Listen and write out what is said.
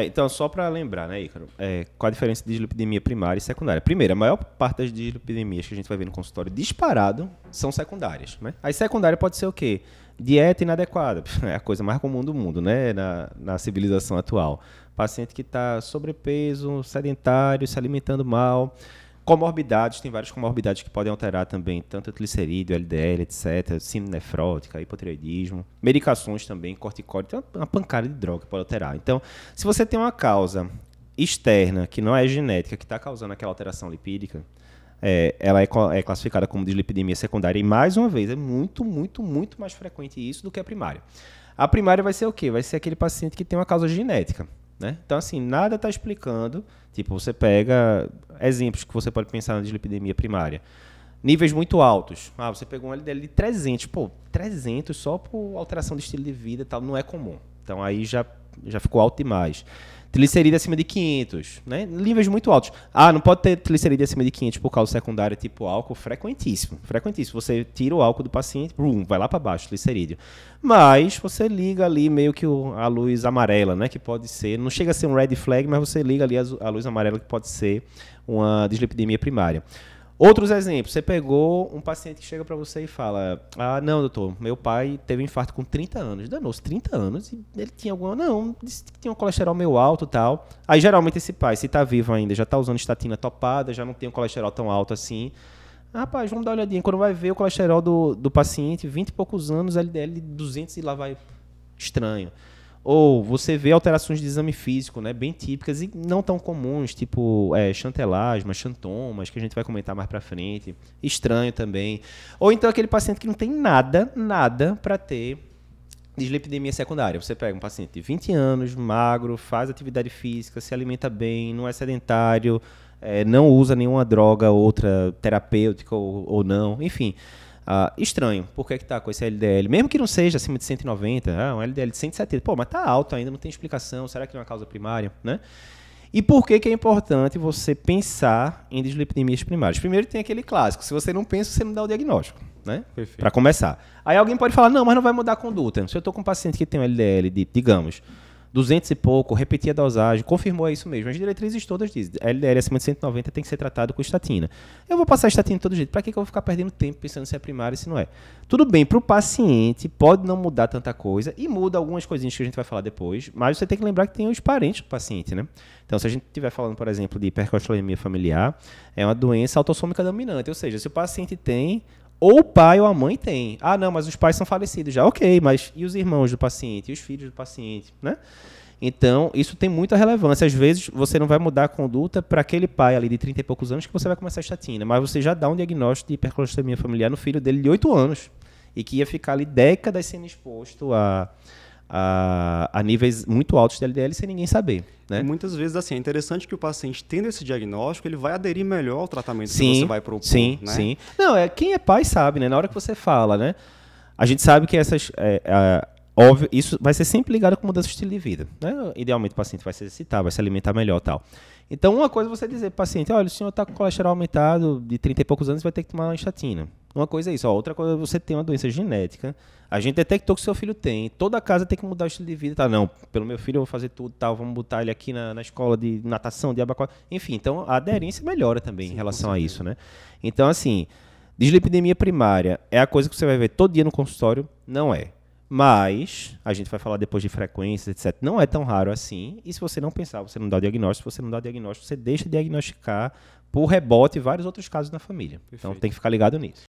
É, então, só para lembrar, né, Ícaro, é, qual a diferença de dislipidemia primária e secundária? Primeiro, a maior parte das dislipidemias que a gente vai ver no consultório disparado são secundárias. Né? Aí secundária pode ser o quê? Dieta inadequada, é a coisa mais comum do mundo, né, na, na civilização atual. Paciente que está sobrepeso, sedentário, se alimentando mal, Comorbidades, tem várias comorbidades que podem alterar também, tanto triglicerídeo, LDL, etc., síndrome nefrótica, hipotireoidismo, medicações também, corticóide, tem uma pancada de droga que pode alterar. Então, se você tem uma causa externa, que não é genética, que está causando aquela alteração lipídica, é, ela é, é, classificada como dislipidemia secundária, e mais uma vez, é muito, muito, muito mais frequente isso do que a primária. A primária vai ser o quê? Vai ser aquele paciente que tem uma causa genética. Né? Então, assim, nada está explicando. Tipo, você pega exemplos que você pode pensar na dislipidemia primária. Níveis muito altos. Ah, você pegou um LDL de 300. Pô, 300 só por alteração de estilo de vida e tal, não é comum. Então, aí já, já ficou alto demais triglicerídeo acima de 500, né? Níveis muito altos. Ah, não pode ter triglicerídeo acima de 500 por causa secundária tipo álcool, frequentíssimo, frequentíssimo. Você tira o álcool do paciente, brum, vai lá para baixo, triglicerídeo. Mas você liga ali meio que o, a luz amarela, né? Que pode ser, não chega a ser um red flag, mas você liga ali a, a luz amarela que pode ser uma dislipidemia primária. Outros exemplos, você pegou um paciente que chega para você e fala: Ah, não, doutor, meu pai teve um infarto com 30 anos. Danou-se 30 anos e ele tinha alguma. Não, disse que tinha um colesterol meio alto tal. Aí geralmente esse pai, se está vivo ainda, já está usando estatina topada, já não tem um colesterol tão alto assim. Rapaz, vamos dar uma olhadinha. Quando vai ver o colesterol do, do paciente, 20 e poucos anos, LDL 200 e lá vai estranho. Ou você vê alterações de exame físico, né, bem típicas e não tão comuns, tipo é, chantelasma, xantomas, que a gente vai comentar mais para frente. Estranho também. Ou então aquele paciente que não tem nada, nada para ter dislipidemia secundária. Você pega um paciente de 20 anos, magro, faz atividade física, se alimenta bem, não é sedentário, é, não usa nenhuma droga, outra terapêutica ou, ou não, enfim. Uh, estranho, por que está com esse LDL? Mesmo que não seja acima de 190, ah, um LDL de 170, pô, mas está alto ainda, não tem explicação, será que não é uma causa primária? Né? E por que, que é importante você pensar em dislipidemias primárias? Primeiro tem aquele clássico, se você não pensa, você não dá o diagnóstico, né? Para começar. Aí alguém pode falar, não, mas não vai mudar a conduta. Se eu estou com um paciente que tem um LDL de, digamos, 200 e pouco, repetir a dosagem, confirmou isso mesmo. As diretrizes todas dizem, LDL acima de 190 tem que ser tratado com estatina. Eu vou passar estatina de todo jeito. Para que, que eu vou ficar perdendo tempo pensando se é primário e se não é? Tudo bem, para o paciente pode não mudar tanta coisa e muda algumas coisinhas que a gente vai falar depois, mas você tem que lembrar que tem os parentes do paciente, né? Então, se a gente estiver falando, por exemplo, de hipercolesterolemia familiar, é uma doença autossômica dominante, ou seja, se o paciente tem ou o pai ou a mãe tem. Ah, não, mas os pais são falecidos já. Ok, mas e os irmãos do paciente? E os filhos do paciente? Né? Então, isso tem muita relevância. Às vezes, você não vai mudar a conduta para aquele pai ali de 30 e poucos anos que você vai começar a estatina, mas você já dá um diagnóstico de hipercolesterolemia familiar no filho dele de 8 anos e que ia ficar ali décadas sendo exposto a, a, a, níveis muito altos de LDL sem ninguém saber. Né? muitas vezes, assim, é interessante que o paciente, tendo esse diagnóstico, ele vai aderir melhor ao tratamento sim, que você vai propor. Sim, né? sim. Não, é, quem é pai sabe, né? Na hora que você fala, né? A gente sabe que essas... É, a, óbvio, isso vai ser sempre ligado com mudança de estilo de vida. Né? Idealmente o paciente vai se exercitar, vai se alimentar melhor tal. Então, uma coisa é você dizer para o paciente, olha, o senhor está com colesterol aumentado de 30 e poucos anos, vai ter que tomar uma estatina. Uma coisa é isso. Ó, outra coisa é você ter uma doença genética. A gente detectou que seu filho tem. Toda casa tem que mudar o estilo de vida. Tá, não, pelo meu filho eu vou fazer tudo, tal, vamos botar ele aqui na, na escola de natação, de abacuá. Enfim, então a aderência melhora também Sim, em relação a isso, né? Então, assim, dislipidemia primária é a coisa que você vai ver todo dia no consultório? Não é. Mas, a gente vai falar depois de frequências, etc. Não é tão raro assim. E se você não pensar, você não dá o diagnóstico. Se você não dá o diagnóstico, você deixa de diagnosticar por rebote vários outros casos na família. Então, Perfeito. Então tem que ficar ligado nisso.